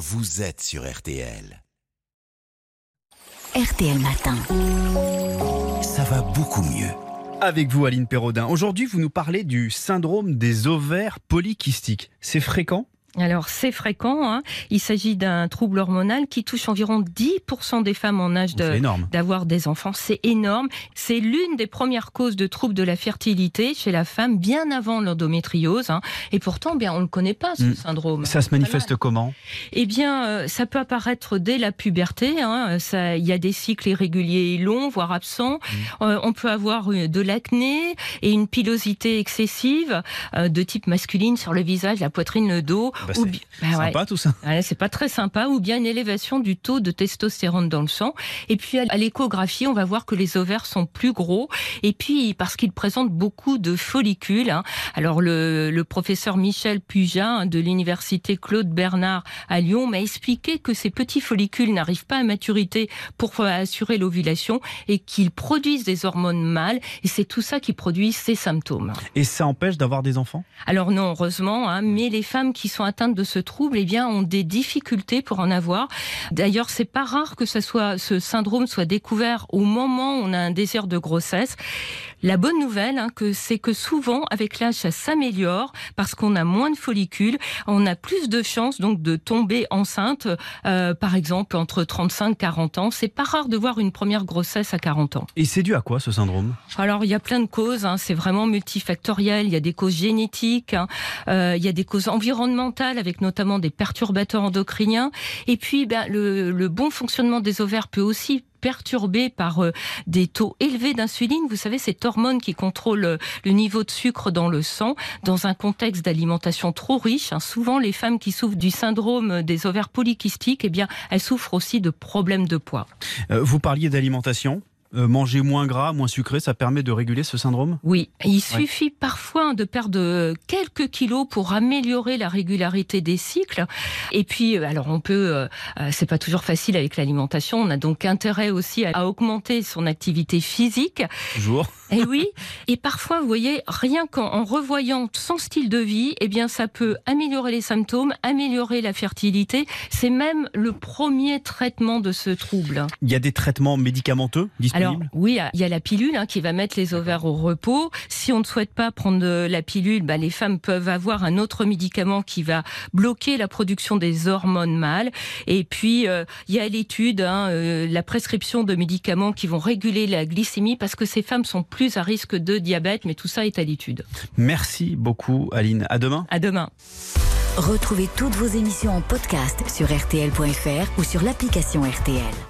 vous êtes sur RTL. RTL Matin. Ça va beaucoup mieux. Avec vous, Aline Perraudin. Aujourd'hui, vous nous parlez du syndrome des ovaires polykystiques. C'est fréquent? Alors c'est fréquent, hein. il s'agit d'un trouble hormonal qui touche environ 10% des femmes en âge d'avoir des enfants. C'est énorme. C'est l'une des premières causes de troubles de la fertilité chez la femme bien avant l'endométriose. hein. Et pourtant, bien, on ne le connaît pas ce Mm. syndrome. Ça se manifeste comment? Eh bien, euh, ça peut apparaître dès la puberté. hein. Il y a des cycles irréguliers et longs, voire absents. Mmh. Euh, on peut avoir euh, de l'acné et une pilosité excessive euh, de type masculine sur le visage, la poitrine, le dos. Bah, ou bi- bah ouais. Sympa tout ça Ouais, c'est pas très sympa, ou bien une élévation du taux de testostérone dans le sang. Et puis à l'échographie, on va voir que les ovaires sont plus gros, et puis parce qu'ils présentent beaucoup de follicules. hein. Alors le, le professeur Michel Puja hein, de l'université Claude Bernard à Lyon m'a expliqué que ces petits follicules n'arrivent pas à maturité pour assurer l'ovulation et qu'ils produisent des hormones mâles, et c'est tout ça qui produit ces symptômes. Et ça empêche d'avoir des enfants? Alors non, heureusement, hein, mais les femmes qui sont atteintes de ce trouble, eh bien, ont des difficultés pour en avoir. D'ailleurs, c'est pas rare que ce syndrome soit découvert au moment où on a un désir de grossesse. La bonne nouvelle, hein, que c'est que souvent, avec l'âge, ça s'améliore parce qu'on a moins de follicules, on a plus de chances donc de tomber enceinte, euh, par exemple entre 35 et 40 ans. C'est pas rare de voir une première grossesse à 40 ans. Et c'est dû à quoi ce syndrome? Alors, il y a plein de causes. hein. C'est vraiment multifactoriel. Il y a des causes génétiques, hein. Euh, il y a des causes environnementales, avec notamment des perturbateurs endocriniens. Et puis, ben, le, le bon fonctionnement des ovaires peut aussi perturbé par euh, des taux élevés d'insuline. Vous savez, cette hormone qui contrôle euh, le niveau de sucre dans le sang, dans un contexte d'alimentation trop riche. hein. souvent, les femmes qui souffrent du syndrome des ovaires polykystiques, eh bien, elles souffrent aussi de problèmes de poids. Euh, Vous parliez d'alimentation. Euh, manger moins gras, moins sucré, ça permet de réguler ce syndrome? Oui, il suffit parfois de perdre euh, quelques kilos pour améliorer la régularité des cycles. Et puis, euh, alors on peut, euh, euh, c'est pas toujours facile avec l'alimentation. On a donc intérêt aussi à, à augmenter son activité physique. Toujours. Et oui, et parfois, vous voyez, rien qu'en en revoyant son style de vie, eh bien, ça peut améliorer les symptômes, améliorer la fertilité. C'est même le premier traitement de ce trouble. Il y a des traitements médicamenteux disponibles? Alors oui, il y a la pilule hein, qui va mettre les ovaires au repos. Si on ne souhaite pas prendre la pilule, bah, les femmes peuvent avoir un autre médicament qui va bloquer la production des hormones mâles. Et puis euh, il y a l'étude, hein, euh, la prescription de médicaments qui vont réguler la glycémie parce que ces femmes sont plus à risque de diabète, mais tout ça est à l'étude. Merci beaucoup, Aline. À demain. À demain. Retrouvez toutes vos émissions en podcast sur RTL.fr ou sur l'application RTL.